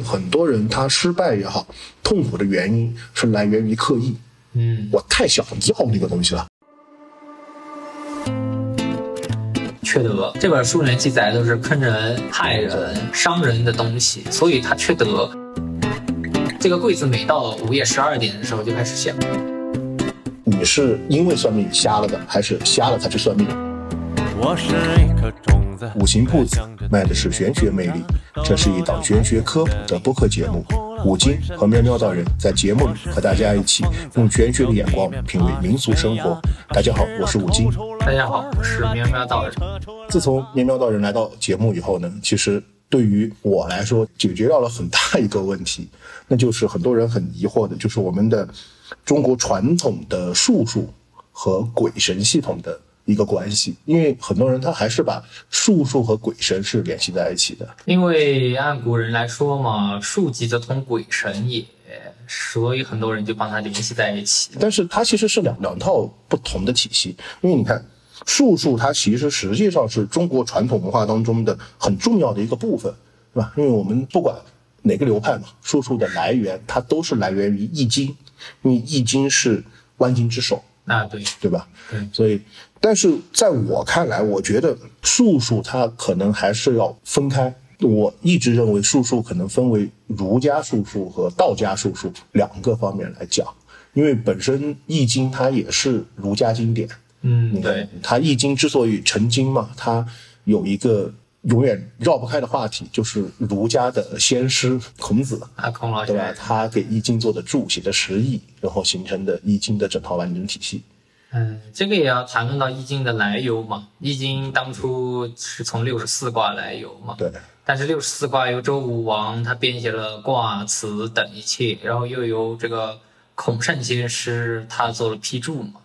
很多人他失败也好，痛苦的原因是来源于刻意。嗯，我太想要那个东西了。缺德这本书里面记载都是坑人、害人、伤人的东西，所以他缺德。这个柜子每到午夜十二点的时候就开始响。你是因为算命瞎了的，还是瞎了才去算命？我是一颗种子，五行铺子卖的是玄学魅力，这是一档玄学科普的播客节目。五金和喵喵道人在节目里和大家一起用玄学的眼光品味民俗生活。大家好，我是五金。大家好，我是喵喵道人。自从喵喵道人来到节目以后呢，其实对于我来说，解决掉了很大一个问题，那就是很多人很疑惑的，就是我们的中国传统的术数和鬼神系统的一个关系。因为很多人他还是把术数和鬼神是联系在一起的。因为按古人来说嘛，术即则通鬼神也，所以很多人就把它联系在一起。但是它其实是两两套不同的体系，因为你看，术数它其实实际上是中国传统文化当中的很重要的一个部分，是吧？因为我们不管哪个流派嘛，术数的来源它都是来源于易经，因为易经是万经之首，啊，对，对吧？对所以，但是在我看来，我觉得术数它可能还是要分开。我一直认为术数可能分为儒家术数和道家术数两个方面来讲，因为本身《易经》它也是儒家经典。嗯，对，它《易经》之所以成经嘛，它有一个永远绕不开的话题，就是儒家的先师孔子。啊，孔老对吧？他给《易经》做的注，写的十义，然后形成的《易经》的整套完整体系。嗯，这个也要谈论到《易经》的来由嘛。《易经》当初是从六十四卦来由嘛，对，但是六十四卦由周武王他编写了卦辞等一切，然后又由这个孔圣先师他做了批注嘛，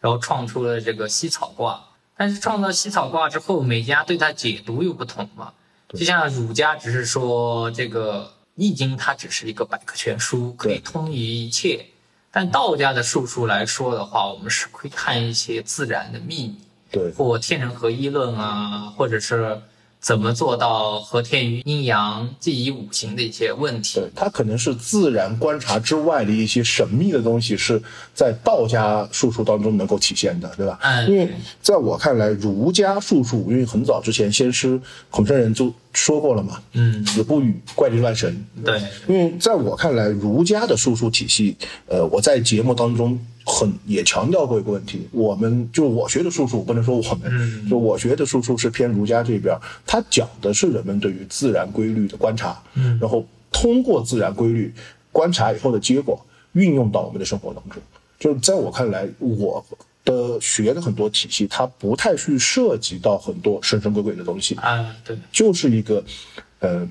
然后创出了这个西草卦。但是创造西草卦之后，每家对它解读又不同嘛。就像儒家只是说这个《易经》它只是一个百科全书，可以通于一切。但道家的术数来说的话，我们是会看一些自然的秘密，对，或天人合一论啊，或者是怎么做到和天于阴阳、记忆五行的一些问题。对，它可能是自然观察之外的一些神秘的东西，是在道家术数当中能够体现的，对吧？嗯。因为在我看来，儒家术数，因为很早之前先师孔圣人就说过了嘛，嗯，子不语怪力乱神，对，因为在我看来，儒家的术数体系，呃，我在节目当中很也强调过一个问题，我们就我学的术数，不能说我们，嗯 就我学的术数是偏儒家这边，它讲的是人们对于自然规律的观察，嗯然后通过自然规律观察以后的结果运用到我们的生活当中。就在我看来，我的学的很多体系，它不太去涉及到很多神神鬼鬼的东西，啊，对，就是一个，呃，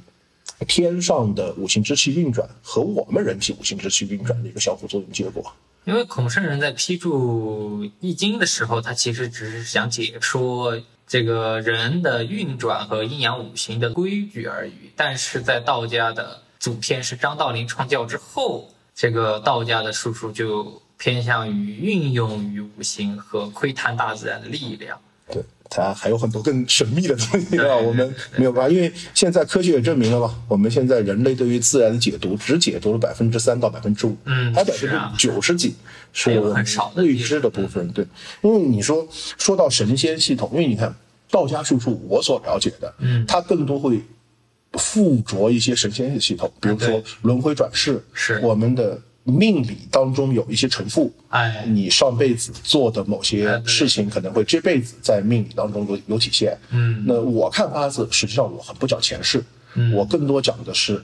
天上的五行之气运转和我们人体五行之气运转的一个相互作用结果。因为孔圣人在批注《易经》的时候，他其实只是想解说这个人的运转和阴阳五行的规矩而已。但是在道家的祖先是张道陵创教之后，这个道家的术数就偏向于运用于五行和窥探大自然的力量。对，它还有很多更神秘的东西对啊，我们没有办法，因为现在科学也证明了嘛，我们现在人类对于自然的解读只解读了百分之三到百分之五，嗯还有百分之九十几是未知的部分。对，因为你说说到神仙系统，因为你看道家术数，我所了解的，嗯。它更多会附着一些神仙的系统，比如说轮回转世，是。我们的命理当中有一些重复，哎，你上辈子做的某哎些事情，可能会这辈子在命理当中有有体现。嗯那我看八字，实际上我很不讲前世，嗯我更多讲的是，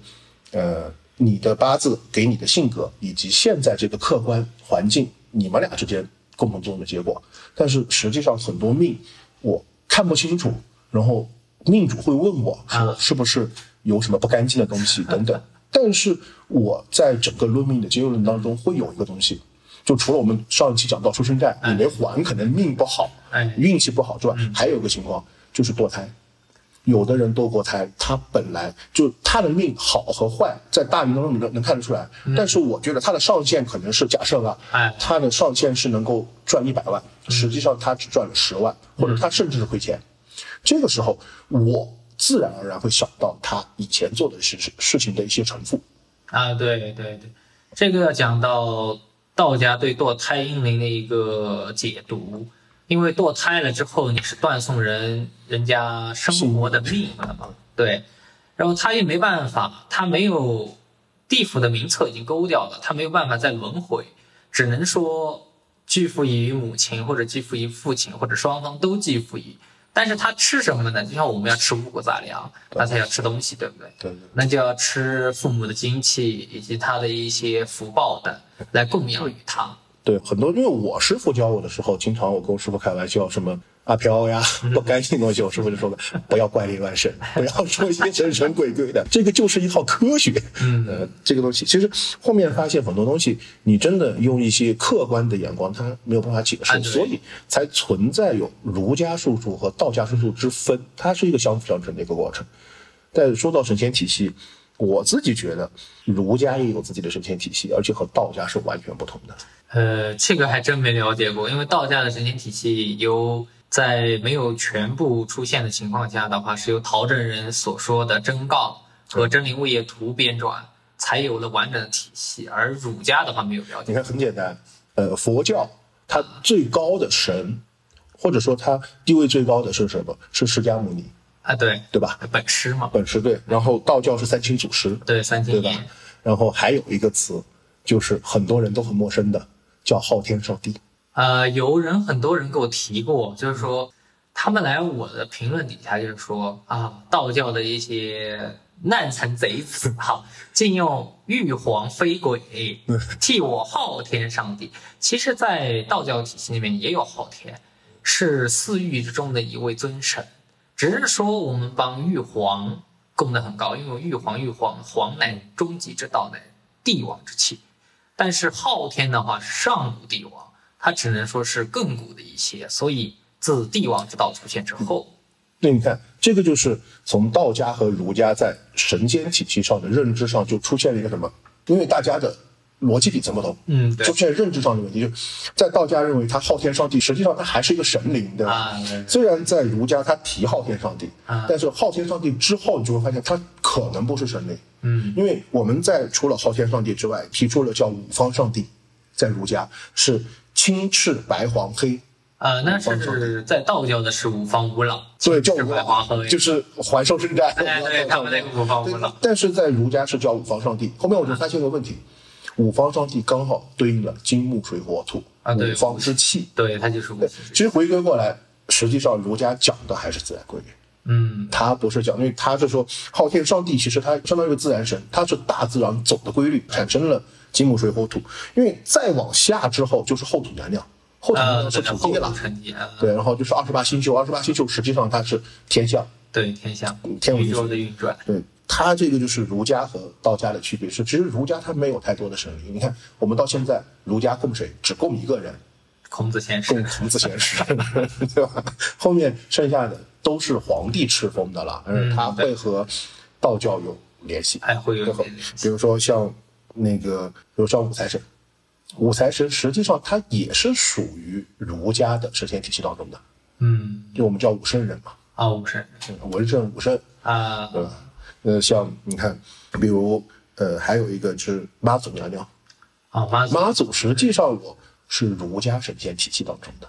呃，你的八字给你的性格以及现在这个客观环境，你们俩之间共同作用的结果。但是实际上很多命我看不清楚，然后命主会问我说啊是不是有什么不干净的东西等等。但是我在整个论命的结论当中会有一个东西，就除了我们上一期讲到出生债，你没还，可能命不好，哎运气不好之外，还有一个情况就是堕胎。有的人堕过胎，他本来就他的命好和坏，在大运当中能能看得出来。但是我觉得他的上限可能是假设啊，哎他的上限是能够赚一百万，实际上他只赚了十万，或者他甚至是亏钱。这个时候，我自然而然会想到他以前做的事事情的一些重复。啊，对对对，这个要讲到道家对堕胎婴灵的一个解读，因为堕胎了之后，你是断送人人家生活的命了嘛，对，然后他也没办法，他没有地府的名册已经勾掉了，他没有办法再轮回，只能说寄付于母亲或者寄付于父亲或者双方都寄付于。但是他吃什么呢？就像我们要吃五谷杂粮，那才要吃东西，对不对？对对那就要吃父母的精气以及他的一些福报的，来供养于他。对，很多因为我师傅教我的时候，经常我跟我师傅开玩笑，什么阿飘呀，不干净的东西，我师傅就说不要怪力乱神，不要说一些神神鬼鬼的，这个就是一套科学。嗯，呃，这个东西其实后面发现很多东西，你真的用一些客观的眼光，它没有办法解释，所以才存在有儒家术数和道家术数之分，它是一个相辅相成的一个过程。但说到神仙体系，我自己觉得儒家也有自己的神仙体系，而且和道家是完全不同的。呃，这个还真没了解过，因为道家的神仙体系由在没有全部出现的情况下的话，是由陶真人所说的真告和真灵物业图编撰，才有了完整的体系。而儒家的话没有了解。你看，很简单，呃，佛教它最高的神，或者说它地位最高的是什么？是释迦牟尼，啊，对，对吧？本师嘛，本师对。然后道教是三清祖师，对，三清对吧。？然后还有一个词，就是很多人都很陌生的，叫昊天上帝。呃，有人很多人给我提过，就是说他们来我的评论底下就是说啊，道教的一些难臣贼子哈，竟用玉皇飞鬼替我昊天上帝。其实，在道教体系里面也有昊天，是四御之中的一位尊神，只是说我们帮玉皇供得很高，因为玉皇玉皇皇乃终极之道，乃帝王之气。但是昊天的话是上古帝王，它只能说是更古的一些，所以自帝王之道出现之后，那你看，这个就是从道家和儒家在神仙体系上的认知上就出现了一个什么？因为大家的逻辑底层不同，嗯对出现认知上的问题。就在道家认为他昊天上帝，实际上他还是一个神灵，对吧？虽然在儒家他提昊天上帝，啊但是昊天上帝之后，你就会发现他可能不是神灵。嗯，因为我们在除了昊天上帝之外，提出了叫五方上帝，在儒家是青赤白黄黑，呃，那是在道教的是五方五老，是所以叫五白花和就是环兽圣战。哎对他们那个五方五老但是在儒家是叫五方上帝。后面我就发现个问题，五方上帝刚好对应了金木水火土啊对五方之气。对，它就是五对，其实回归过来，实际上儒家讲的还是自然规律。嗯他不是讲，因为他是说昊天上帝，其实他相当于自然神，他是大自然走的规律，产生了金木水火土。因为再往下之后就是后土娘娘，后土娘呃，娘是土地了对，然后就是二十八星宿，二十八星宿实际上它是天象，对天象天文宇宙的运转，对，它这个就是儒家和道家的区别是，其实儒家它没有太多的神灵。你看，我们到现在儒家供谁？只供一个人，孔子先供师，孔子先师，对吧？后面剩下的都是皇帝敕封的了，嗯，他会和道教有联系，还会有比如说像那个，比如像五财神，五财神实际上它也是属于儒家的神仙体系当中的，嗯，就我们叫五圣人嘛，啊，武神嗯文圣、武圣，啊，对吧？呃，像你看，比如呃，还有一个是妈祖娘娘，啊，妈祖。妈祖实际上我是儒家神仙体系当中的，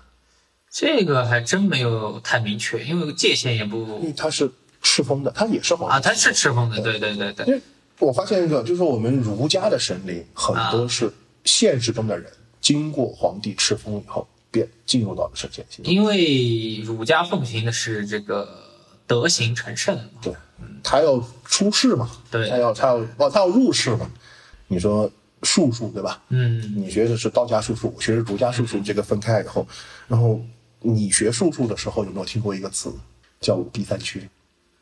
这个还真没有太明确，因为界限也不因为它是赤峰的，他也是皇帝啊，他是赤峰的，对对对对。因，为我发现一个，就是我们儒家的神灵很多是现实中的人，经过皇帝敕封以后，便进入到了神仙系统。因为儒家奉行的是这个德行成圣嘛，对，他要出世嘛，对他要他要哦，他要入世嘛。你说术数对吧？嗯，你学的是道家术数，我学的是儒家术数，这个分开以后，然后你学术数的时候有没有听过一个词叫五弊三缺？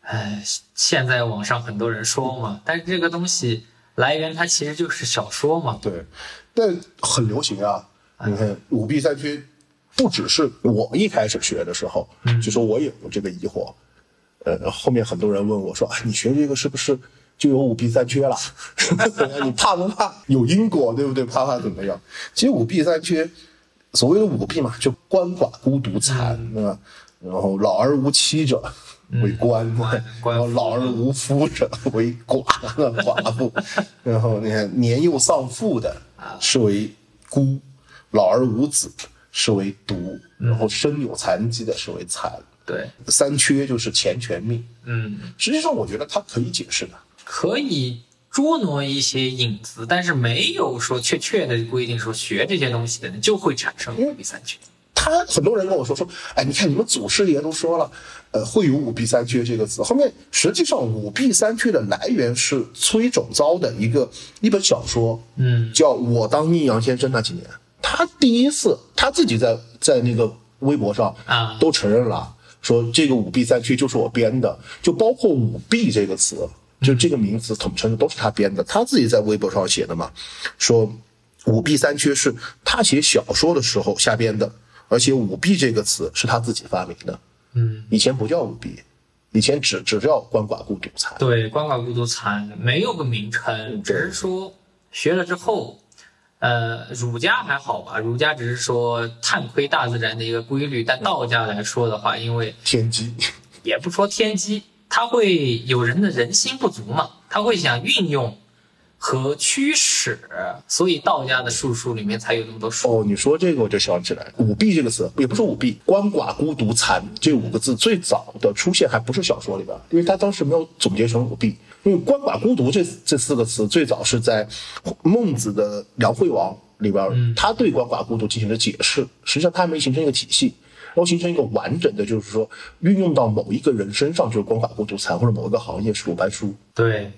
哎，现在网上很多人说嘛，但是这个东西来源它其实就是小说嘛，对，但很流行啊。你看五弊三缺，不只是我一开始学的时候，就说我也有这个疑惑。呃，后面很多人问我说：“啊，你学这个是不是就有五弊三缺了？你怕不怕有因果，对不对？怕怕怎么样？其实五弊三缺，所谓的五弊嘛，就鳏寡孤独残，对吧？然后老而无妻者，为官，官 然后老而无夫者为寡寡妇，然后你看年幼丧父的是为孤，老而无子是为独，然后身有残疾的是为残。对，三缺就是钱权命，嗯，实际上我觉得它可以解释的。可以捉挪一些影子，但是没有说确切的规定说学这些东西的人就会产生五弊三缺。他 很多人跟我说说，哎，你看你们祖师爷都说了，呃，会有五弊三缺这个词。后面实际上五弊三缺的来源是崔种昭的一个一本小说，嗯，叫《我当阴阳先生》那几年，他第一次他自己在在那个微博上啊。都承认了，说这个五弊三缺就是我编的，就包括五弊这个词，就这个名词统称都是他编的，他自己在微博上写的嘛，说五弊三缺是他写小说的时候瞎编的，而且舞弊这个词是他自己发明的，嗯，以前不叫舞弊，以前只只叫鳏寡孤独残，对，鳏寡孤独残没有个名称，只是说学了之后，呃，儒家还好吧，儒家只是说探窥大自然的一个规律，但道家来说的话，因为天机，也不说天机，他会有人的人心不足嘛，他会想运用和驱使，所以道家的术数里面才有那么多术。哦，你说这个我就想起来，五弊这个词也不是五弊，鳏寡孤独残这五个字最早的出现还不是小说里边，因为他当时没有总结成五弊。因为鳏寡孤独这这四个词最早是在孟子的《梁惠王》里边，他对鳏寡孤独进行了解释，实际上他还没形成一个体系。然后形成一个完整的，就是说运用到某一个人身上，就是鳏寡孤独残，或者某一个行业是鲁班书。对，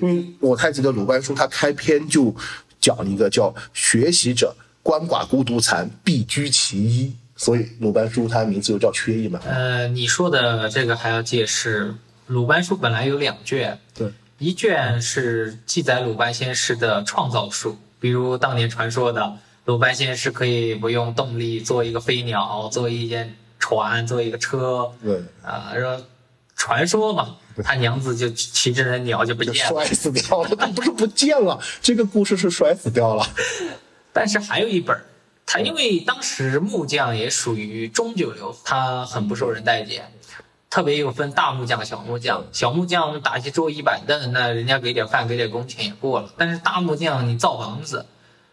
因为我太记得鲁班书，他开篇就讲一个叫“学习者鳏寡孤独残，必居其一”，所以鲁班书它名字又叫缺一嘛。呃，你说的这个还要解释，鲁班书本来有两卷，对，一卷是记载鲁班先师的创造术，比如当年传说的鲁班先是可以不用动力做一个飞鸟，做一件船，做一个车，对，啊，然后传说嘛，他娘子就骑着那鸟就不见了。摔死掉了，但不是不见了，这个故事是摔死掉了。但是还有一本儿，他因为当时木匠也属于中九流，他很不受人待见，特别又分大木匠、小木匠。小木匠打些桌椅板凳，那人家给点饭、给点工钱也过了。但是大木匠你造房子，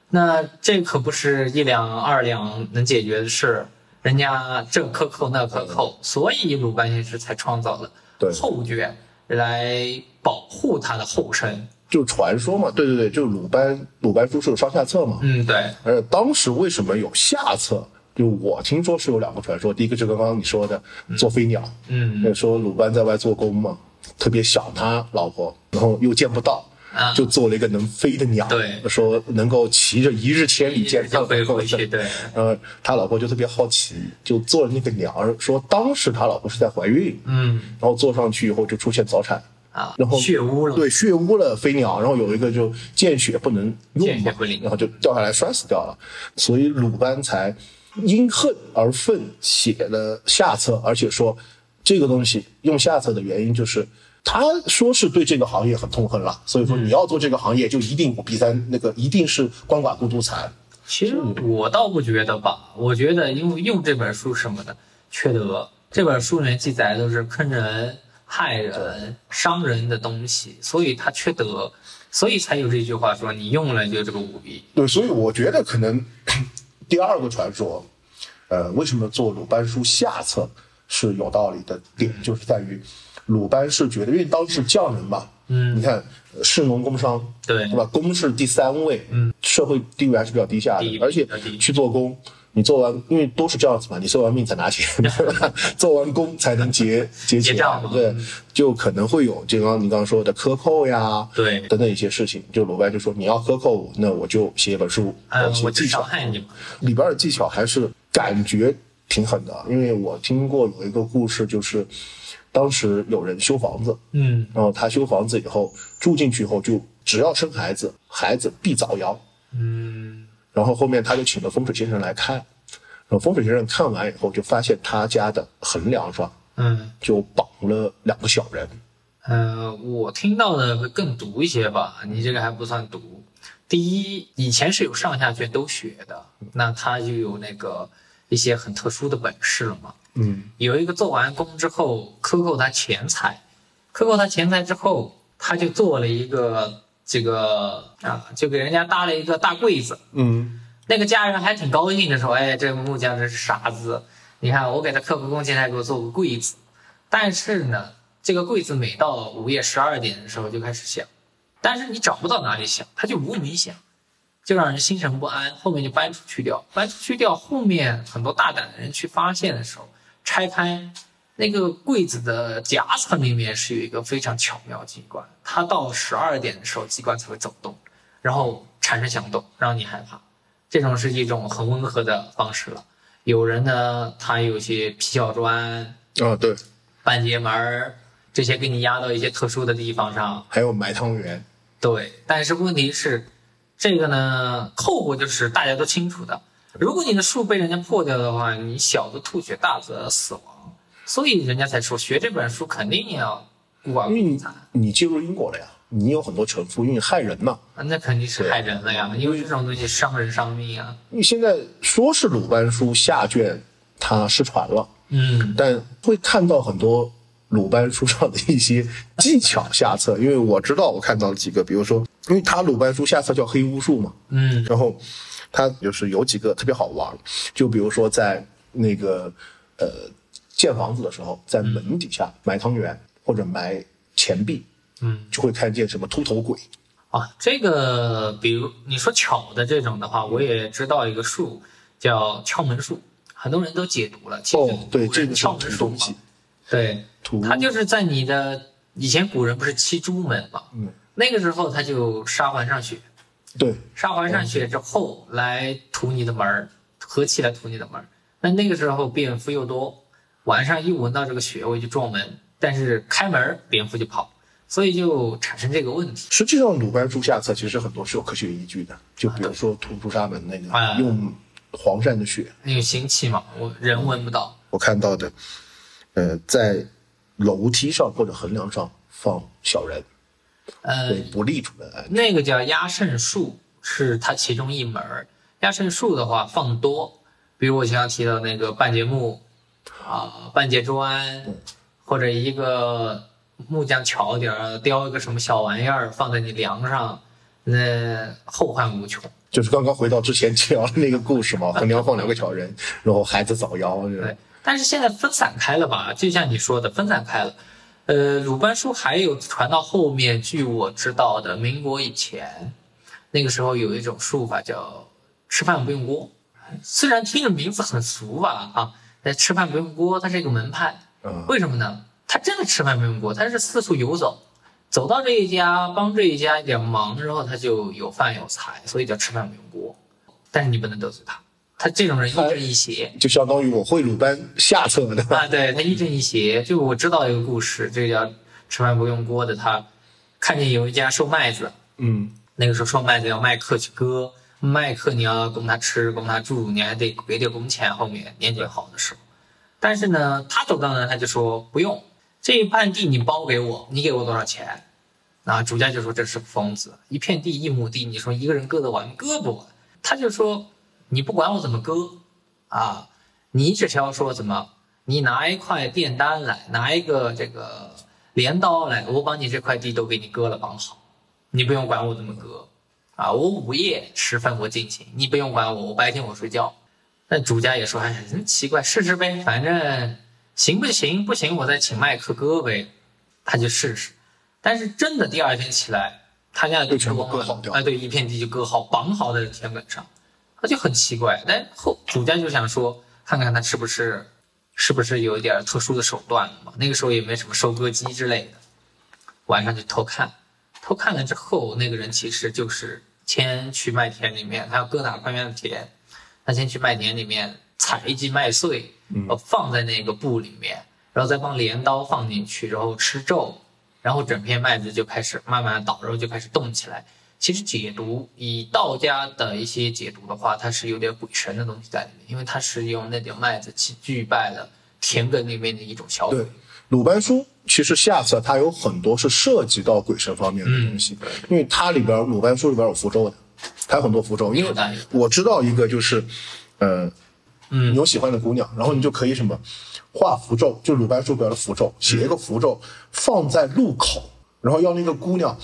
那这可不是一两二两能解决的事，人家这克扣那克扣，所以鲁班先生才创造了对后觉来保护他的后身。就传说嘛，对对对，就鲁班鲁班书是有上下册嘛。嗯，对，而当时为什么有下册？就我听说是有两个传说，第一个就刚刚你说的做飞鸟，嗯那说鲁班在外做工嘛，特别想他老婆，然后又见不到，啊。就做了一个能飞的鸟，对。说能够骑着一日千里见就他飞回去，对。呃，他老婆就特别好奇，就做了那个鸟，说当时他老婆是在怀孕，嗯。然后坐上去以后就出现早产，啊，然后血污了，对，血污了飞鸟，然后有一个就见血不能用嘛不然后就掉下来摔死掉了，所以鲁班才因恨而愤，写了下册，而且说这个东西用下册的原因就是。他说是对这个行业很痛恨了，所以说你要做这个行业，就一定五比咱，那个一定是鳏寡孤独残。其实我倒不觉得吧，我觉得因为用这本书什么的，缺德。这本书里面记载的都是坑人、害人、伤人的东西，所以他缺德，所以才有这句话说你用了就这个五弊。对，所以我觉得可能 第二个传说，呃，为什么做鲁班书下册是有道理的点，就是在于鲁班是觉得，因为当时匠人嘛，嗯你看呃士农工商，对对吧？工是第三位，嗯，社会地位还是比较低下的，而且去做工。你做完，因为都是这样子嘛，你做完命才拿钱？做完工才能结 结钱对，就可能会有就刚刚你刚刚说的克扣呀，对等等一些事情。就鲁班就说你要克扣我，那我就写一本书，嗯我，我技巧伤。害你嘛。里边的技巧还是感觉挺狠的，因为我听过有一个故事，就是当时有人修房子，嗯然后他修房子以后住进去以后，就只要生孩子，孩子必早夭。嗯然后后面他就请了风水先生来看，然后风水先生看完以后，就发现他家的横梁上嗯就绑了两个小人。呃，我听到的会更毒一些吧，你这个还不算毒。第一，以前是有上下卷都学的，那他就有那个一些很特殊的本事了嘛。嗯有一个做完工之后克扣他钱财，克扣他钱财之后，他就做了一个这个啊，就给人家搭了一个大柜子。嗯那个家人还挺高兴的说：“哎，这个木匠真是傻子，你看我给他刻个工钱，还给我做个柜子。但是呢，这个柜子每到午夜十二点的时候就开始响，但是你找不到哪里响，它就无名响，就让人心神不安。后面就搬出去掉，搬出去掉。后面很多大胆的人去发现的时候，拆开那个柜子的夹层里面是有一个非常巧妙机关，它到十二点的时候机关才会走动，然后产生响动，让你害怕。这种是一种很温和的方式了。有人呢，他有些皮小砖、啊对，半截门儿这些给你压到一些特殊的地方上，还有埋汤圆，对。但是问题是，这个呢，后果就是大家都清楚的。如果你的树被人家破掉的话，你小则吐血，大则死亡。所以人家才说，学这本书肯定要孤寡因为你。你介入因果了呀，你有很多城府，因为你害人嘛。啊那肯定是害人了呀，因为这种东西伤人伤命啊。因为现在说是鲁班书下卷它失传了，嗯，但会看到很多鲁班书上的一些技巧下册，因为我知道我看到了几个，比如说，因为他鲁班书下册叫黑巫术嘛，嗯，然后他就是有几个特别好玩，就比如说在那个呃建房子的时候，在门底下埋汤圆或者埋钱币，嗯，就会看见什么秃头鬼，啊，这个比如你说巧的这种的话，我也知道一个术叫敲门术，很多人都解读了。其实哦，对，这个是敲门术对，土。它就是在你的以前古人不是七朱门嘛，嗯，那个时候他就沙环上血，对，沙环上血之后来涂你的门儿，合气来涂你的门儿。那那个时候蝙蝠又多，晚上一闻到这个血味就撞门，但是开门儿蝙蝠就跑，所以就产生这个问题。实际上，鲁班书下册其实很多是有科学依据的，就比如说屠朱砂门那个、啊用黄鳝的血，那个腥气嘛，我人闻不到。我看到的，呃，在楼梯上或者横梁上放小人，呃，不利主人安。那个叫压胜术，是它其中一门儿。压胜术的话放多，比如我前面提到那个半截木啊、半截砖，或者一个木匠巧点儿雕一个什么小玩意儿放在你梁上，那后患无穷。就是刚刚回到之前讲的那个故事嘛，横梁放两个小人，然后孩子早夭，对，但是现在分散开了吧？就像你说的，分散开了。呃，鲁班书还有传到后面，据我知道的，民国以前，那个时候有一种术法叫吃饭不用锅。虽然听着名字很俗吧，啊，但吃饭不用锅，它是一个门派。嗯为什么呢？他真的吃饭不用锅，他是四处游走，走到这一家帮这一家一点忙，然后他就有饭有财，所以叫吃饭不用锅。但是你不能得罪他，他这种人亦正亦邪。就相当于我会鲁班下册的。啊，对他亦正亦邪。就我知道一个故事，这个叫吃饭不用锅的，他看见有一家收麦子，嗯，那个时候收麦子要麦客去割，麦客你要供他吃，供他住，你还得给点工钱。后面年景好的时候，但是呢，他走到那他就说不用，这一半地你包给我，你给我多少钱？啊，主家就说这是个疯子，一片地一亩地，你说一个人割得完割不完？他就说你不管我怎么割啊，你只需要说怎么，你拿一块电单来，拿一个这个镰刀来，我把你这块地都给你割了绑好，你不用管我怎么割啊，我午夜时分我进行，你不用管我，我白天我睡觉。那主家也说，哎，真奇怪，试试呗，反正行不行？不行，我再请麦克割呗。他就试试，但是真的第二天起来，他家就全部割好掉哎，对，一片地就割好，绑好在田埂上，他就很奇怪。但后主家就想说，看看他是不是是不是有一点特殊的手段了嘛？那个时候也没什么收割机之类的，晚上就偷看，偷看了之后，那个人其实就是先去麦田里面，他要割哪块面的田，他先去麦田里面采一记麦穗，呃，放在那个布里面，然后再帮镰刀放进去，然后吃皱，然后整片麦子就开始慢慢倒，然后就开始动起来。其实解读以道家的一些解读的话，它是有点鬼神的东西在里面，因为它是用那点麦子去祭拜了田埂那边的一种小鬼对。，鲁班书其实下册它有很多是涉及到鬼神方面的东西，因为它里边鲁班书里边有符咒的，它有很多符咒。因为我知道一个就是，呃，嗯你有喜欢的姑娘，然后你就可以什么画符咒，就鲁班书里边的符咒，写一个符咒放在路口，然后要那个姑娘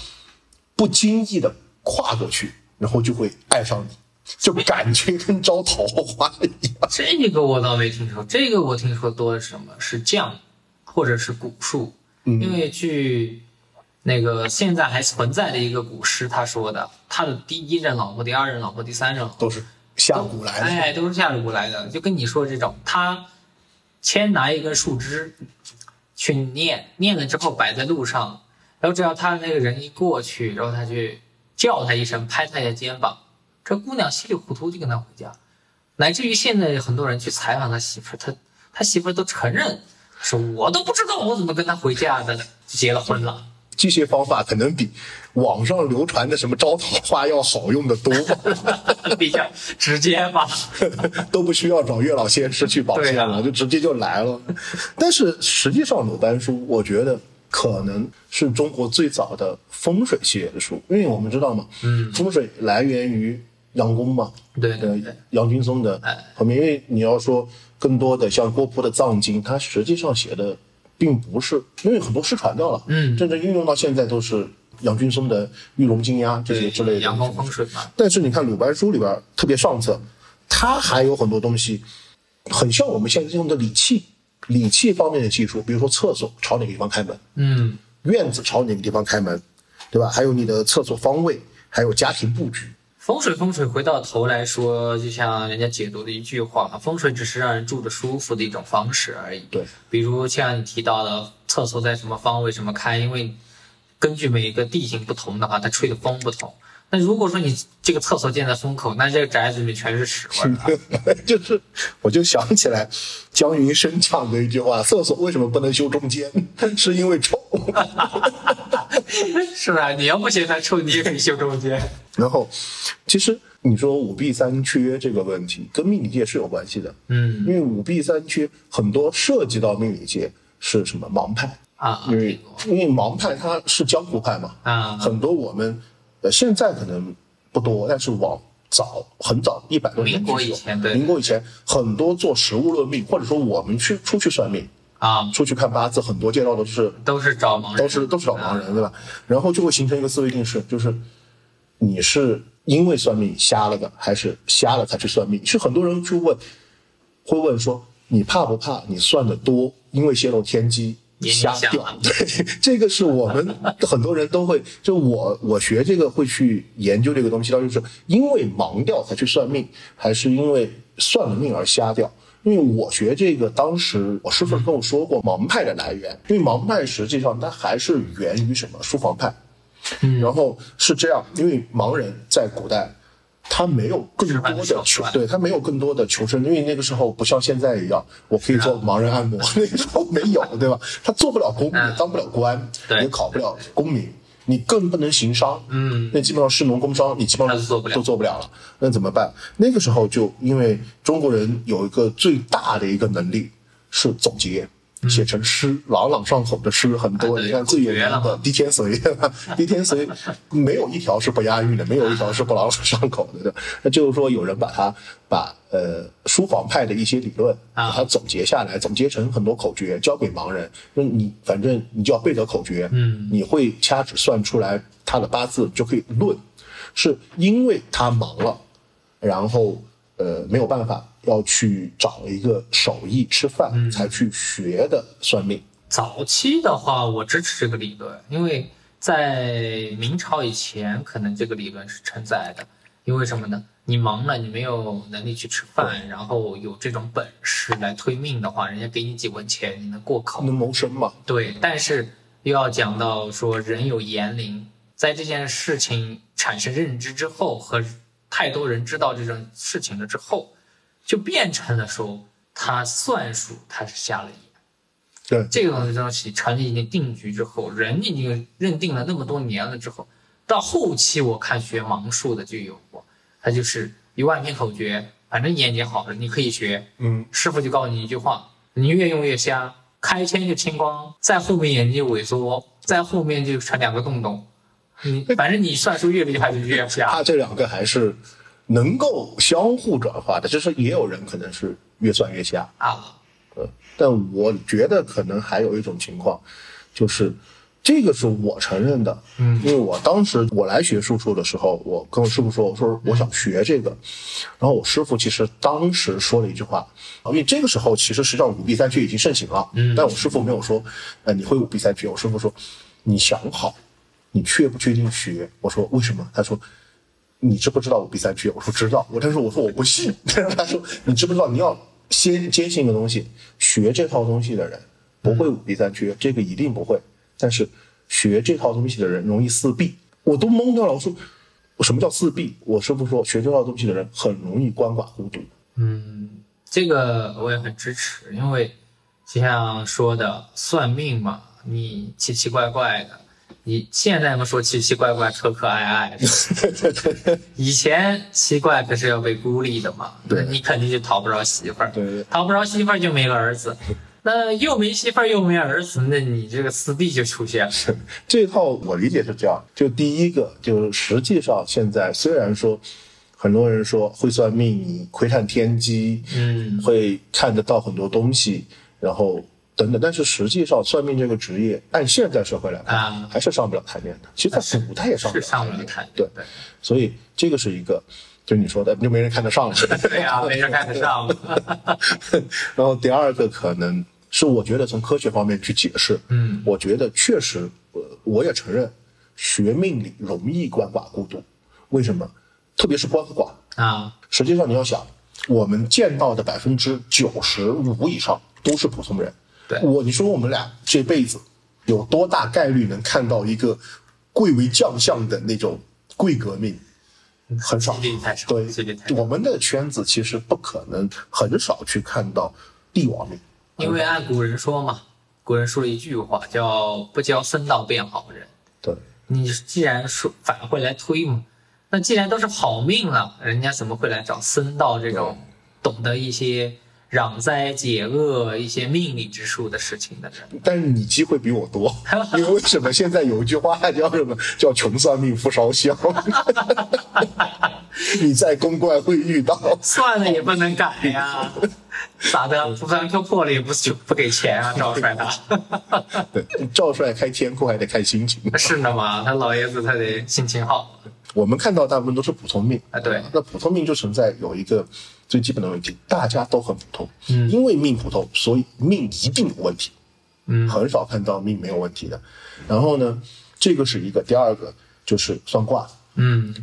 不经意的跨过去，然后就会爱上你，就感觉跟招桃花一样。这个我倒没听说，这个我听说多的是什么？是降，或者是古树。嗯因为据那个现在还存在的一个古诗，他说的，他的第一任老婆、第二任老婆、第三任老婆，都是下蛊来的。哎，都是下蛊来的。就跟你说这种，他先拿一根树枝去念，念了之后摆在路上，然后只要他那个人一过去，然后他去叫他一声，拍他一下肩膀，这姑娘稀里糊涂就跟他回家，乃至于现在很多人去采访他媳妇，他他媳妇都承认说，我都不知道我怎么跟他回家的，就结了婚了。这些方法可能比网上流传的什么招桃花要好用的多，比较直接吧。都不需要找月老仙师去保对啊线了，就直接就来了。但是实际上，鲁班书我觉得可能是中国最早的风水系列的书，因为我们知道嘛，嗯。风水来源于杨公嘛，呃对对。对，杨君松的哎。后面，因为你要说更多的像郭璞的藏经，它实际上写的并不是，因为很多失传掉了，嗯。真正运用到现在都是杨君松的玉龙经呀这些之类的阳光风水嘛。但是你看鲁班书里边，特别上册，它还有很多东西，很像我们现在用的礼器，礼器方面的技术，比如说厕所朝哪个地方开门，嗯，院子朝哪个地方开门，对吧？还有你的厕所方位，还有家庭布局。风水风水，回到头来说，就像人家解读的一句话，风水只是让人住着舒服的一种方式而已。对，比如像你提到的厕所在什么方位什么开，因为根据每一个地形不同的话，它吹的风不同。那如果说你这个厕所建在风口，那这个宅子里面全是屎味儿啊。就是，我就想起来江云生讲的一句话：厕所为什么不能修中间？是因为臭。是啊，你要不嫌它臭，你也可以修中间。然后，其实你说五弊三缺这个问题，跟命理界是有关系的。嗯因为五弊三缺很多涉及到命理界是什么盲派，啊，因为因为盲派它是江湖派嘛，啊，很多我们呃现在可能不多，但是往早很早一百多年民国以前对民国以前很多做实物论命，或者说我们去出去算命，啊，出去看八字，很多见到的是都是找盲人，都是都是找盲人，对吧？然后就会形成一个思维定式，就是你是因为算命瞎了的，还是瞎了才去算命？是很多人去问，会问说你怕不怕你算的多，因为泄露天机瞎掉？对，这个是我们很多人都会，就我我学这个会去研究这个东西，到底是因为盲掉才去算命，还是因为算了命而瞎掉？因为我学这个，当时我师傅跟我说过盲派的来源，因为盲派实际上它还是源于什么书房派，嗯然后是这样，因为盲人在古代，他没有更多的求对他没有更多的求生，因为那个时候不像现在一样，我可以做盲人按摩，那个时候没有，对吧？他做不了公，嗯也当不了官，也考不了公民，你更不能行商，嗯，那基本上士农工商，你基本上都做不了都做不了了，那怎么办？那个时候就因为中国人有一个最大的一个能力是总结。写成诗，朗朗上口的诗很多。你看最有名的《滴天髓》，滴天髓》没有一条是不押韵的，没有一条是不朗朗上口的。对那就是说，有人把它把呃书房派的一些理论，啊把它总结下来，总结成很多口诀，交给盲人。那你反正你就要背得口诀，嗯，你会掐指算出来他的八字，就可以论，是因为他忙了，然后呃没有办法要去找一个手艺吃饭，嗯才去学的算命。早期的话，我支持这个理论，因为在明朝以前，可能这个理论是存在的。因为什么呢？你忙了，你没有能力去吃饭，然后有这种本事来推命的话，人家给你几文钱，你能过口。能谋生嘛？对，但是又要讲到说人有言灵，在这件事情产生认知之后，和太多人知道这种事情了之后，就变成了说他算术他是瞎了眼。对，这个东西成立已经定局之后，人已经认定了那么多年了之后，到后期我看学盲术的就有过，他就是一万篇口诀，反正眼睛好了你可以学，嗯，师傅就告诉你一句话，你越用越瞎，开签就青光，在后面眼睛就萎缩，在后面就成两个洞洞，你反正你算术越厉害就越瞎。他这两个还是能够相互转化的，就是也有人可能是越算越瞎，啊，呃，但我觉得可能还有一种情况，就是这个是我承认的，嗯，因为我当时我来学术数的时候，我跟我师傅说，我说我想学这个，然后我师傅其实当时说了一句话，因为这个时候其实实际上五弊三区已经盛行了，嗯，但我师傅没有说，呃，你会五弊三区，我师傅说，你想好，你确不确定学？我说为什么？他说。你知不知道五弊三缺？我说知道。我但是我说我不信。但 是他说你知不知道？你要先坚信一个东西，学这套东西的人不会五弊三缺，这个一定不会。但是学这套东西的人容易四弊，我都懵掉了。我说什么叫四弊？我师傅说学这套东西的人很容易鳏寡孤独。嗯，这个我也很支持，因为就像说的算命嘛，你奇奇怪怪的。你现在嘛说奇奇怪怪、可可爱爱的，以前奇怪可是要被孤立的嘛，对。你肯定就讨不着媳妇儿，对对。讨不着媳妇儿就没个儿子，那又没媳妇儿又没儿子，那你这个四弟就出现了。这套我理解是这样，就第一个就是实际上现在虽然说很多人说会算命，你窥探天机，嗯，会看得到很多东西，然后等等，但是实际上算命这个职业，按现在社会来看，啊还是上不了台面的。其实，在古代也上不了台面，不了台，对，对所以这个是一个，就你说的，就没人看得上了。对呀，没人看得上。然后第二个可能是我觉得从科学方面去解释，嗯，我觉得确实，呃，我也承认学命理容易鳏寡孤独，为什么？特别是鳏和寡，啊，实际上你要想，我们见到的百分之九十五以上都是普通人。对我，你说我们俩这辈子有多大概率能看到一个贵为将相的那种贵革命？很少，对几率太，少我们的圈子其实不可能很少去看到帝王命。因为按古人说嘛，古人说了一句话叫“不教僧道变好人”。对，你既然说反会来推嘛，那既然都是好命了，人家怎么会来找僧道这种懂得一些攘灾解厄、一些命理之术的事情的人？但是你机会比我多，因为为什么现在有一句话叫什么？叫穷算命不烧香。你在公关会遇到，算了也不能改呀，咋的？不算扣破了也不就不给钱啊？赵帅他对，赵帅开天库还得看心情。是的嘛，他老爷子他得心情好我们看到大部分都是普通命啊。对，那普通命就存在有一个最基本的问题，大家都很普通，嗯因为命普通，所以命一定有问题，嗯很少看到命没有问题的。然后呢，这个是一个，第二个就是算卦，嗯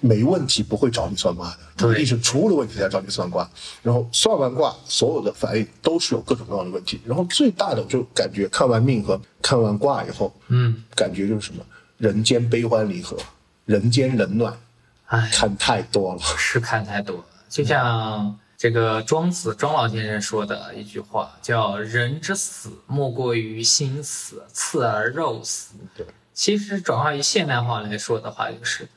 没问题不会找你算卦的，对一定是出了问题才找你算卦。然后算完卦，所有的反应都是有各种各样的问题。然后最大的就感觉看完命和看完卦以后，嗯，感觉就是什么人间悲欢离合，人间冷暖，哎，看太多了。是看太多了，就像这个庄子庄老先生说的一句话，叫“人之死，莫过于心死，次而肉死”。对，其实转化于现代化来说的话，就是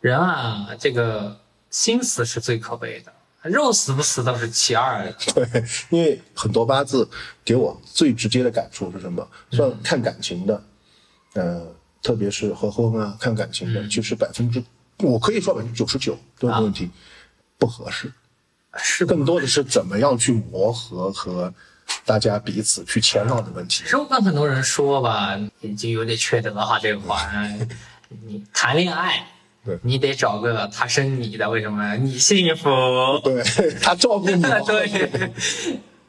人啊，这个心死是最可悲的，肉死不死倒是其二的。对，因为很多八字给我最直接的感触是什么？算看感情的，呃，特别是合婚啊，看感情的，其实百分之我可以说百分之九十九都有问题，不合适。是，更多的是怎么样去磨合和大家彼此去谦让的问题其。实我跟很多人说吧，已经有点缺德哈，这个话，哎 你谈恋爱对。你得找个他生你的，为什么？你幸福。对他照顾你，对，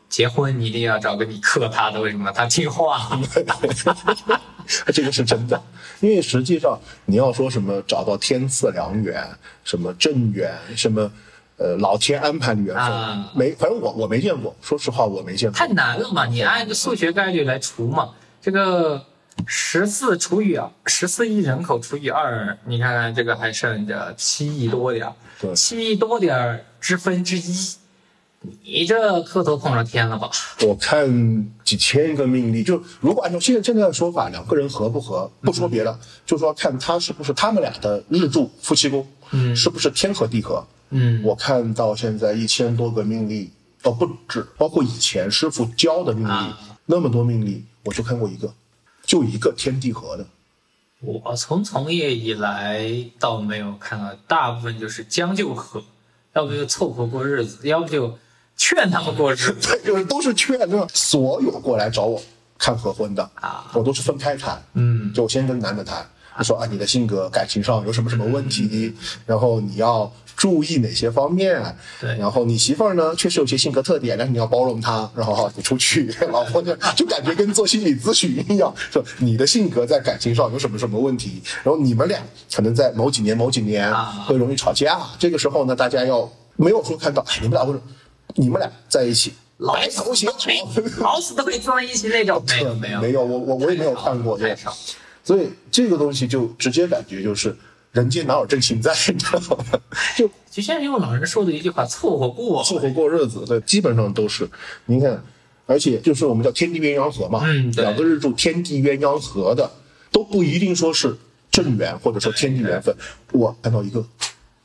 结婚你一定要找个你克他的，为什么？他听话。这个是真的。因为实际上你要说什么找到天赐良缘，什么正缘，什么呃老天安排的缘分，啊没，反正我我没见过。说实话，我没见过太。难了嘛，你按个数学概率来除嘛，这个十四除以十四亿人口除以二，你看看这个还剩着七亿多点儿，对七亿多点儿之分之一，你这磕头碰上天了吧？我看几千个命例，就如果按照现在现在的说法，两个人合不合，不说别的，就说看他是不是他们俩的日柱夫妻宫，嗯是不是天合地合。嗯，我看到现在一千多个命例，哦不止，包括以前师傅教的命例，啊那么多命例，我就看过一个，就一个天地合的。我从从业以来倒没有看到，大部分就是将就合，要不就凑合过日子，要不就劝他们过日子。对，就是都是劝那所有过来找我看合婚的啊。我都是分开谈，嗯，就我先跟男的谈，我说啊，你的性格感情上有什么什么问题，然后你要注意哪些方面，对。然后你媳妇儿呢确实有些性格特点，但是你要包容她，然后好你出去，老婆就就感觉跟做心理咨询一样，说你的性格在感情上有什么什么问题，然后你们俩可能在某几年某几年啊。会容易吵架，这个时候呢，大家要没有说看到，哎，你们俩或者你们俩在一起。白头偕老，老死都会撞一起那种。没有没有没有，我我我也没有看过这个。所以这个东西就直接感觉就是人间哪有真情在，你知道吗？就就像用老人说的一句话，凑合过。凑合过日子，对，基本上都是。您看，而且就是我们叫天地鸳鸯合嘛，嗯两个日柱天地鸳鸯合的，都不一定说是正缘或者说天地缘分。我看到一个，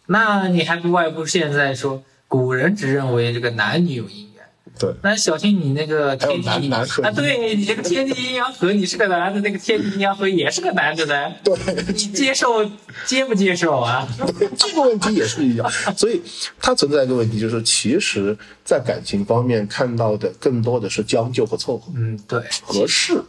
那你还不外乎现在说，古人只认为这个男女有姻缘。对，那小心你那个天地男男和啊，对你这个天地阴阳合，你是个男的，那个天地阴阳合也是个男的呢。对，你接受接不接受啊？这个问题也是一样，所以它存在一个问题，就是其实，在感情方面看到的更多的是将就和凑合。嗯，对，合适，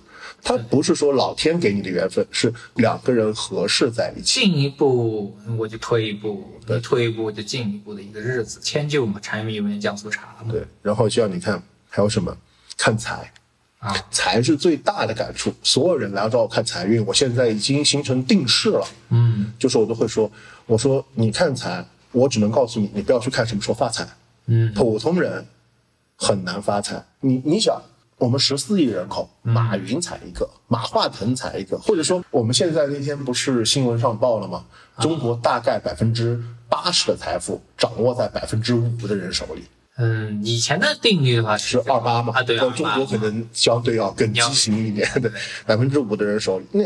它不是说老天给你的缘分，是两个人合适在一起。进一步我就退一步，你退一步我就进一步的一个日子，迁就嘛，柴米油盐酱醋茶嘛。对，然后像你看还有什么看财啊，财是最大的感触。所有人来找我看财运，我现在已经形成定势了，嗯就是我都会说，我说你看财，我只能告诉你，你不要去看什么时候发财。嗯，普通人很难发财。你你想，我们十四亿人口，马云才一个，马化腾才一个，或者说我们现在那天不是新闻上报了吗？中国大概百分之八十的财富掌握在百分之五的人手里，嗯，以前的定律的话是二八嘛？啊，对，在二八中国可能相对要更畸形一点，对，百分之五的人手里，那。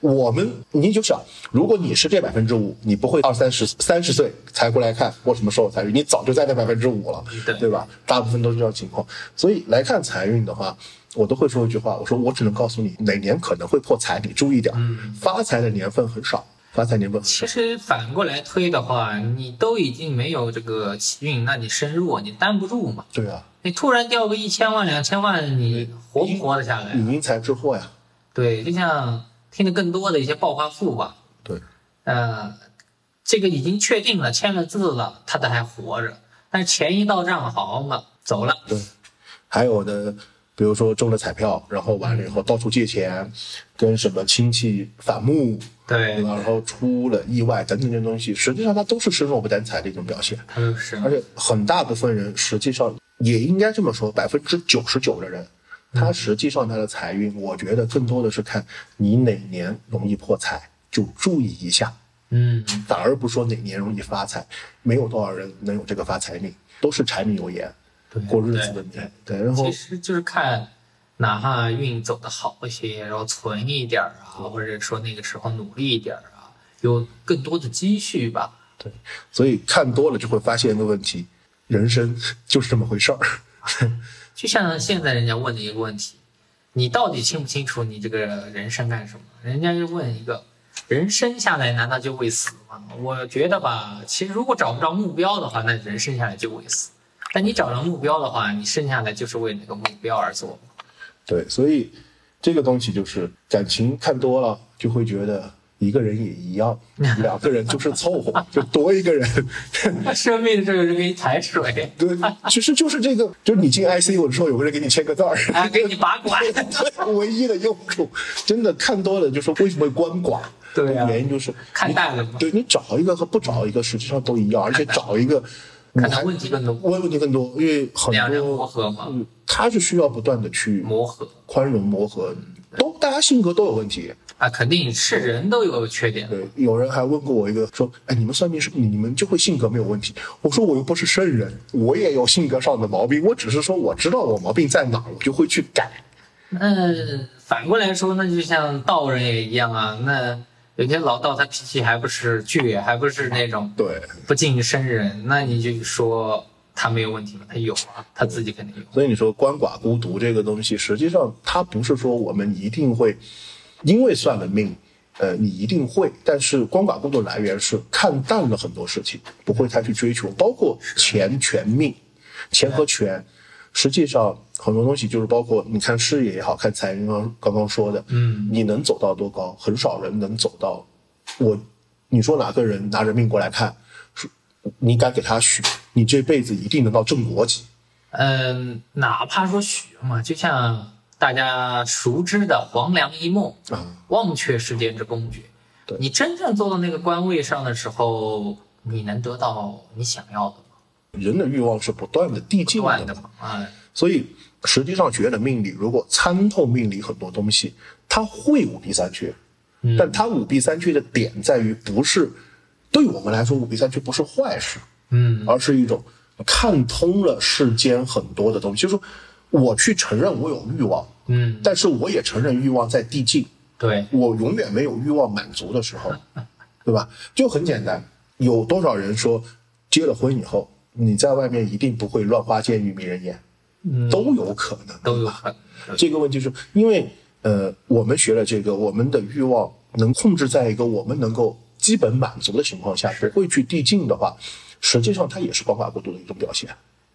我们你就想，如果你是这百分之五，你不会二三十三十岁才过来看我什么时候财运，你早就在那百分之五了，对对吧？大部分都是这样情况，所以来看财运的话，我都会说一句话，我说我只能告诉你哪年可能会破财，你注意点。嗯发财的年份很少，发财年份很少。其实反过来推的话，你都已经没有这个气运，那你身弱，你担不住嘛。对啊，你突然掉个一千万、两千万，你活不活得下来？你因财致祸呀。对，就像听得更多的一些暴发户吧，对，呃，这个已经确定了，签了字了，他都还活着，但是钱一到账，好嘛，走了。对，还有的，比如说中了彩票，然后完了以后到处借钱，跟什么亲戚反目，对？然后出了意外等等这些东西，实际上它都是身弱不担财的一种表现。嗯是而且很大部分人实际上也应该这么说，百分之九十九的人，他实际上它的财运，我觉得更多的是看你哪年容易破财，就注意一下，嗯，反而不说哪年容易发财，没有多少人能有这个发财命，都是柴米油盐对过日子的年。对，然后其实就是看，哪怕运走的好一些，然后存一点儿啊，或者说那个时候努力一点儿啊，有更多的积蓄吧。对，所以看多了就会发现一个问题，人生就是这么回事儿。就像现在人家问的一个问题，你到底清不清楚你这个人生干什么？人家就问一个，人生下来难道就会死吗？我觉得吧，其实如果找不着目标的话，那人生下来就会死。但你找着目标的话，你生下来就是为那个目标而做。对，所以这个东西就是感情看多了，就会觉得一个人也一样，两个人就是凑合，就多一个人。生命的这个人给你抬水，对，其实就是这个，就是你进 ICU 的时候，有个人给你签个字儿，啊，给你拔管。唯一的用处。真的看多了，就是为什么会鳏寡？对啊原因就是看淡了嘛对你找一个和不找一个实际上都一样，而且找一个看到你还问题更多，问问题更多，因为很两人多磨合嘛，嗯，他是需要不断的去磨合宽容磨合，都大家性格都有问题。啊，肯定是人都有缺点。对，有人还问过我一个说，哎，你们算命是你们就会性格没有问题？我说我又不是圣人，我也有性格上的毛病，我只是说我知道我毛病在哪，我就会去改。那反过来说，那就像道人也一样啊。那有些老道他脾气还不是倔，还不是那种对，不近生人，那你就说他没有问题吗？他有啊，他自己肯定有。所以你说鳏寡孤独这个东西，实际上它不是说我们一定会因为算了命呃，你一定会，但是光寡工作的来源是看淡了很多事情，不会太去追求，包括钱、权、命，钱和权，实际上很多东西就是包括你看事业也好看财运，刚刚刚刚说的，嗯，你能走到多高，很少人能走到。我，你说哪个人拿人命过来看，是你敢给他许，你这辈子一定能到正国级。嗯，哪怕说许嘛，就像大家熟知的黄粱一梦啊，忘却世间之公爵。对。你真正坐到那个官位上的时候，你能得到你想要的吗？人的欲望是不断的递进的嘛，断的嘛，哎，所以实际上学的命理，如果参透命理很多东西，它会五弊三缺，嗯。但它五弊三缺的点在于，不是对我们来说五弊三缺不是坏事，嗯，而是一种看通了世间很多的东西。就是说，我去承认我有欲望，嗯，但是我也承认欲望在递进，对，我永远没有欲望满足的时候，对吧？就很简单，有多少人说结了婚以后，你在外面一定不会乱花渐欲迷人眼，嗯，都有可能，都有。这个问题是因为呃，我们学了这个，我们的欲望能控制在一个我们能够基本满足的情况下，不会去递进的话，实际上它也是光法过度的一种表现。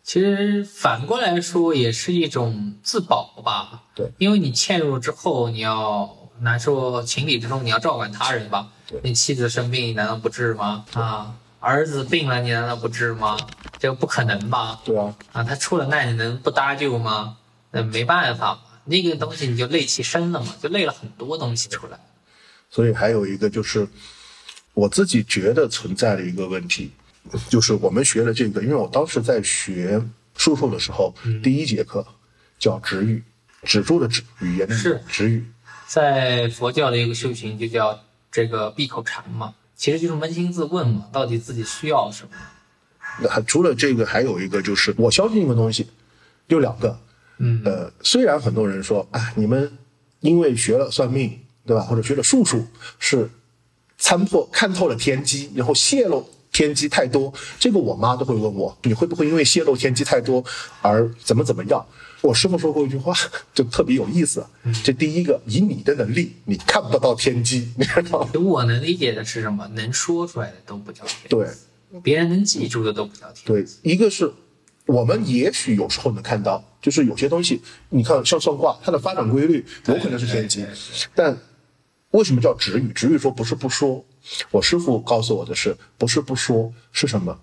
其实反过来说，也是一种自保吧。对，因为你嵌入之后，你要难说情理之中，你要照管他人吧。对你妻子生病，你难道不治吗？啊，儿子病了，你难道不治吗？这个不可能吧？对啊，啊，他出了难，你能不搭救吗？那没办法嘛，那个东西你就累其身了嘛，就累了很多东西出来。所以还有一个就是我自己觉得存在的一个问题，就是我们学了这个，因为我当时在学术数的时候，第一节课叫止语，止住的止，语言是止语。在佛教的一个修行就叫这个闭口禅嘛，其实就是扪心自问嘛，到底自己需要什么？那还除了这个，还有一个就是我相信一个东西，就两个，嗯呃，虽然很多人说，啊，你们因为学了算命，对吧，或者学了术数，是参破看透了天机，然后泄露天机太多，这个我妈都会问我，你会不会因为泄露天机太多而怎么怎么样？我师傅说过一句话，就特别有意思。这第一个，以你的能力，你看不到天机，你知道吗？我能理解的是什么？能说出来的都不叫天机，对，别人能记住的都不叫天机。对，一个是我们也许有时候能看到，就是有些东西，你看像算卦，它的发展规律有可能是天机，但为什么叫止语？止语说不是不说，我师傅告诉我的是，不是不说是什么？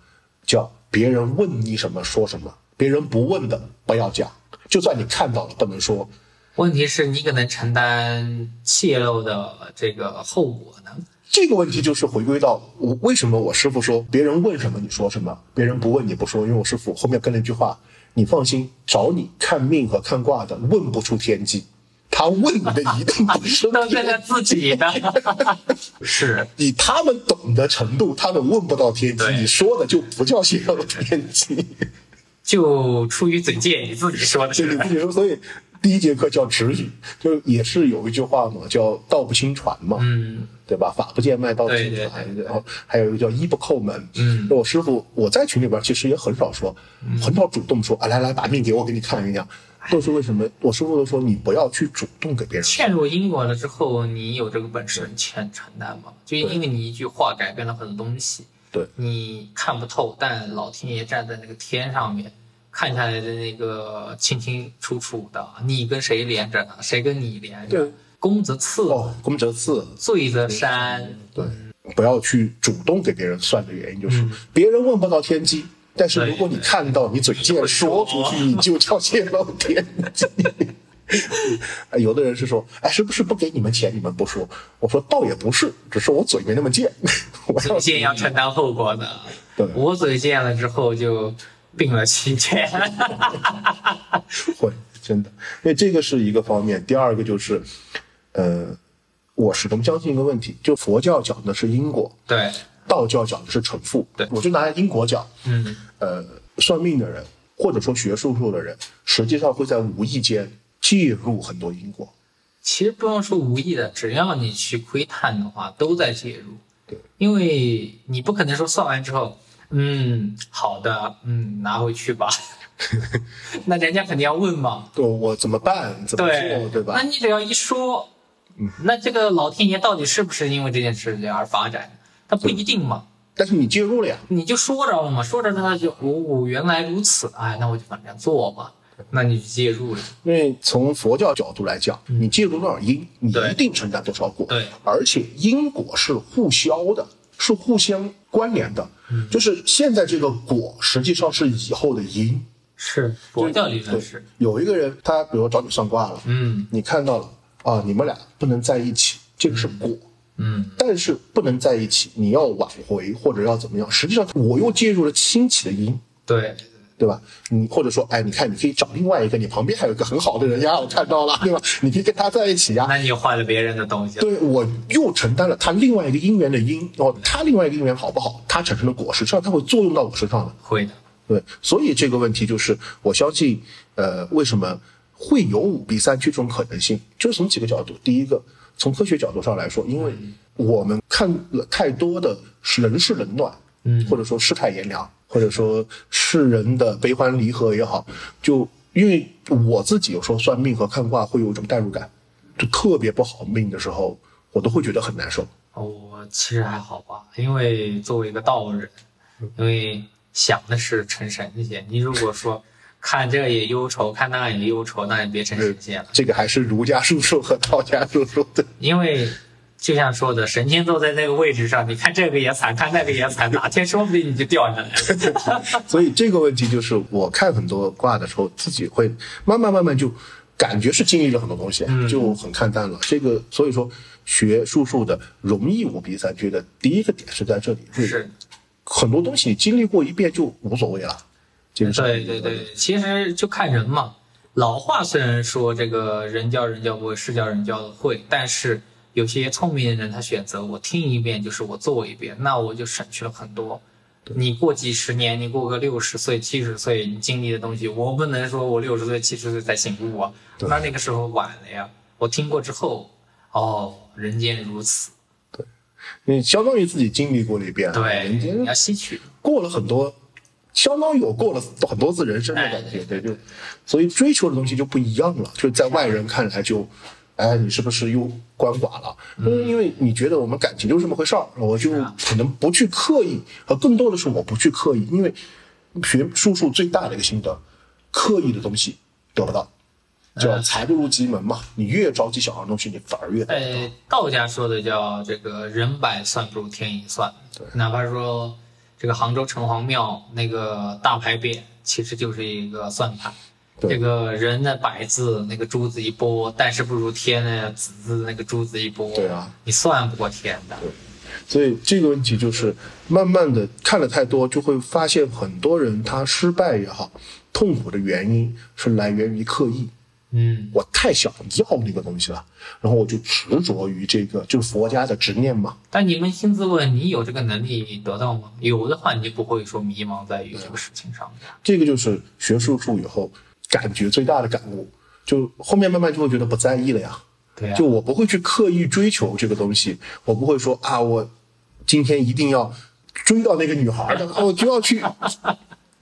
叫别人问你什么说什么，别人不问的不要讲，就算你看到了不能说。问题是你可能承担泄露的这个后果呢？这个问题就是回归到我为什么我师傅说别人问什么你说什么，别人不问你不说，因为我师傅后面跟了一句话：你放心，找你看命和看卦的问不出天机，他问你的一定不是都是他自己的，是。以他们懂的程度，他们问不到天机，你说的就不叫泄露天机。就出于嘴贱，你自己说的这是你自己说，所以第一节课叫止语，就也是有一句话嘛，叫道不轻传嘛。嗯对吧？法不见脉，道不对对轻传，然后还有一个叫衣不叩门。嗯那我师傅，我在群里边其实也很少说，很少主动说，啊，来来，把命给我，给你看一样。都是为什么？我师傅都说你不要去主动给别人说。嵌入因果了之后，你有这个本事你承承担吗？就因为你一句话改变了很多东西，对你看不透，但老天爷站在那个天上面看下来的那个清清楚楚的，你跟谁连着呢？谁跟你连着对？功则次，哦，公则次，罪则山。对，不要去主动给别人算的原因就是，别人问不到天机，但是如果你看到，你嘴贱说出去，你就叫泄露天机。哎 有的人是说，哎，是不是不给你们钱你们不说？我说倒也不是，只是我嘴没那么贱。我嘴贱要承担后果的。对我嘴贱了之后就病了七天。会真的，因为这个是一个方面。第二个就是，呃，我始终相信一个问题，就佛教讲的是因果，对，道教讲的是成负。对我就拿因果讲，嗯，呃，算命的人或者说学术数的人，实际上会在无意间介入很多因果。其实不用说无意的，只要你去窥探的话，都在介入。对，因为你不可能说算完之后，嗯，好的，嗯，拿回去吧。那人家肯定要问嘛。对，我怎么办？怎么做？对吧那？你只要一说，嗯那这个老天爷到底是不是因为这件事情而发展？他不一定嘛。但是你介入了呀，你就说着了嘛，说着他就哦，我原来如此，哎，那我就反正做嘛。那你就介入了，因为从佛教角度来讲，你介入多少因，你一定承担多少果。对而且因果是互消的，是互相关联的。就是现在这个果实际上是以后的因。是佛教理论对是，，有一个人他比如找你算卦了，嗯你看到了啊，你们俩不能在一起，这个是果。嗯，但是不能在一起，你要挽回或者要怎么样？实际上我又介入了兴起的因，对，对吧？你或者说，哎，你看，你可以找另外一个，你旁边还有一个很好的人呀，我看到了，对吧？你可以跟他在一起呀。那你又坏了别人的东西。对我又承担了他另外一个因缘的因，哦，他另外一个因缘好不好？他产生的果实，实际上它会作用到我身上的。会的，对，所以这个问题就是，我相信，呃，为什么会有五弊三缺这种可能性？就是从几个角度。第一个，从科学角度上来说，因为我们看了太多的人事冷暖，嗯或者说世态炎凉，或者说世人的悲欢离合也好，就因为我自己有时候算命和看卦会有一种代入感，就特别不好命的时候，我都会觉得很难受。我其实还好吧，因为作为一个道人，因为想的是成神仙。你如果说看这也忧愁，看那也忧愁，那也别成神仙了。这个还是儒家术数和道家术数的。因为就像说的，神仙坐在那个位置上，你看这个也惨，看那个也惨，哪天说不定你就掉下来了。所以这个问题就是我看很多卦的时候，自己会慢慢慢慢就感觉是经历了很多东西，就很看淡了。这个所以说学术数的容易五弊三缺的第一个点是在这里，是，很多东西经历过一遍就无所谓了。这个是对对对，其实就看人嘛。老话虽然说这个人教人教不会，事教人教的会，但是有些聪明的人他选择我听一遍就是我做一遍，那我就省去了很多。你过几十年，你过个六十岁、七十岁，你经历的东西，我不能说我六十岁、七十岁才醒悟啊，那那个时候晚了呀。我听过之后，哦，人间如此，对你相当于自己经历过了一遍，对，人间你要吸取。过了很多，相当于我过了很多次人生的感觉，对，就所以追求的东西就不一样了，就在外人看来就，哎，你是不是又鳏寡了？嗯，因为你觉得我们感情就是这么回事儿，我就可能不去刻意，和，更多的是我不去刻意，因为学术数最大的一个心得，刻意的东西得不到。叫财不入急门嘛，你越着急想要的东西，你反而越得不到。呃，道家说的叫这个人百算不如天一算，哪怕说这个杭州城隍庙那个大牌匾，其实就是一个算盘。对这个人的百字那个珠子一拨，但是不如天的子字那个珠子一拨。对啊，你算不过天的。所以这个问题就是慢慢的看了太多，就会发现很多人他失败也好，痛苦的原因是来源于刻意。嗯，我太想要那个东西了，然后我就执着于这个，就是佛家的执念嘛。但你扪心自问，你有这个能力得到吗？有的话，你就不会说迷茫在于这个事情上面。这个就是学术数以后感觉最大的感悟，就后面慢慢就会觉得不在意了呀。对啊，就我不会去刻意追求这个东西，我不会说啊，我今天一定要追到那个女孩儿，然后我就要去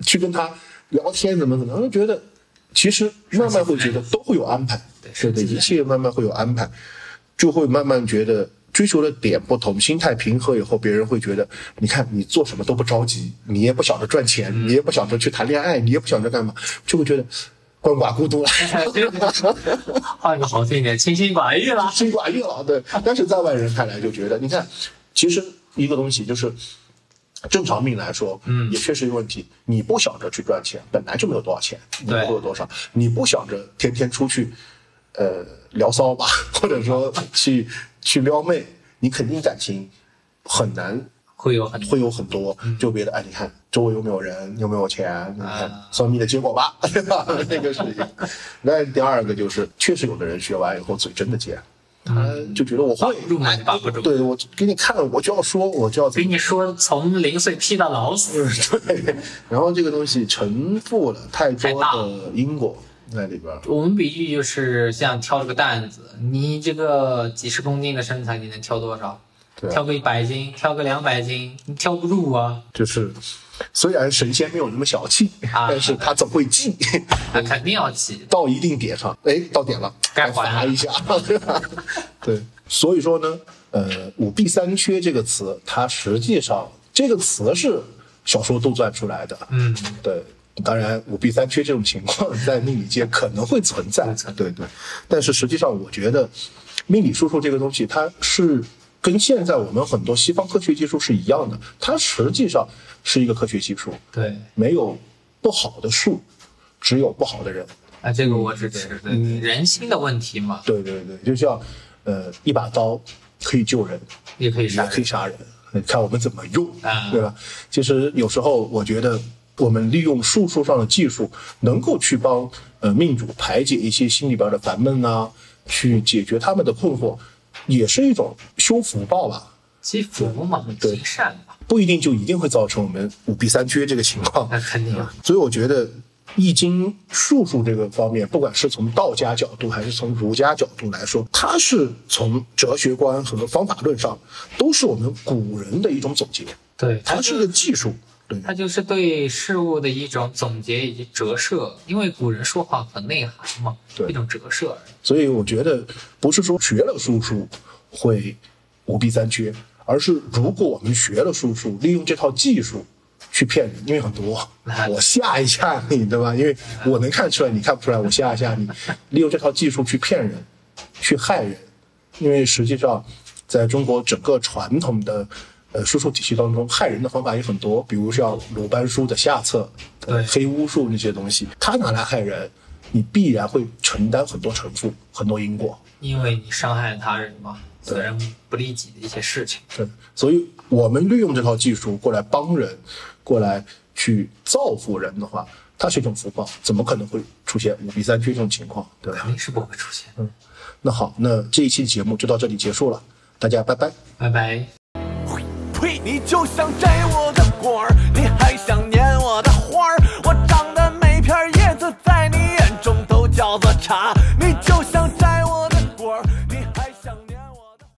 去跟她聊天，怎么怎么，我就觉得其实慢慢会觉得都会有安排，对对，一切慢慢会有安排，就会慢慢觉得追求的点不同，心态平和以后，别人会觉得，你看你做什么都不着急，你也不想着赚钱，你也不想着去谈恋爱，你也不想着干嘛，就会觉得鳏寡孤独了。换个好听一点，清心寡欲了。心寡欲了，对。但是在外人看来就觉得，你看，其实一个东西就是正常命来说，嗯，也确实有问题。你不想着去赚钱，本来就没有多少钱，对会有多少。你不想着天天出去，呃，聊骚吧，或者说去去撩妹，你肯定感情很难会有很多会有很多，就别的哎，你看周围有没有人，有没有钱，你看啊算命的结果吧，对吧？那个是一个。那第二个就是，确实有的人学完以后嘴真的尖，他就觉得我会把不住嘛，把不住。对我给你看，我就要说，我就要给你说，从零岁劈到老死。对，然后这个东西承负了太多的因果在里边。我们比喻就是像挑了个担子，你这个几十公斤的身材，你能挑多少？挑个一百斤，挑个两百斤，你挑不住啊，就是虽然神仙没有那么小气，啊但是他总会记。那肯定要记。到一定点上，哎，到点了，该还罚一下，对吧？对，所以说呢，呃，五弊三缺这个词，它实际上这个词是小说杜撰出来的，嗯，对。当然，五弊三缺这种情况 在命理界可能会存在，对对。但是实际上，我觉得命理术数这个东西，它是跟现在我们很多西方科学技术是一样的，它实际上是一个科学技术，对，没有不好的术，只有不好的人。啊，这个我支持。对，嗯人心的问题嘛，对对对，就像呃，一把刀可以救人，也可以杀人。也可以杀人，看我们怎么用，啊对吧？其实有时候我觉得，我们利用术数上的技术，能够去帮呃命主排解一些心里边的烦闷啊，去解决他们的困惑，也是一种修福报吧。积福嘛，对积善嘛，不一定就一定会造成我们五弊三缺这个情况。那肯定啊。所以我觉得《易经》术数这个方面，不管是从道家角度还是从儒家角度来说，它是从哲学观和方法论上，都是我们古人的一种总结，对，它是一个技术。对，它就是对事物的一种总结以及折射，因为古人说话很内涵嘛，对一种折射。所以我觉得不是说学了术数会五弊三缺，而是如果我们学了术数，利用这套技术去骗人，因为很多，我吓一吓你，对吧？因为我能看出来，你看不出来，我吓一吓你，利用这套技术去骗人，去害人，因为实际上在中国整个传统的。呃，术数体系当中，害人的方法也很多，比如像鲁班书的下册、呃对黑巫术那些东西，他拿来害人，你必然会承担很多承负、很多因果。因为你伤害他人嘛，责任不利己的一些事情。对，所以我们利用这套技术过来帮人，过来去造福人的话，它是一种福报，怎么可能会出现五弊三缺这种情况？对吧肯？定是不会出现。嗯那好，那这一期节目就到这里结束了，大家拜拜。拜拜。你就像摘我的果儿，你还想念我的花儿。我长的每片叶子在你眼中都叫做茶，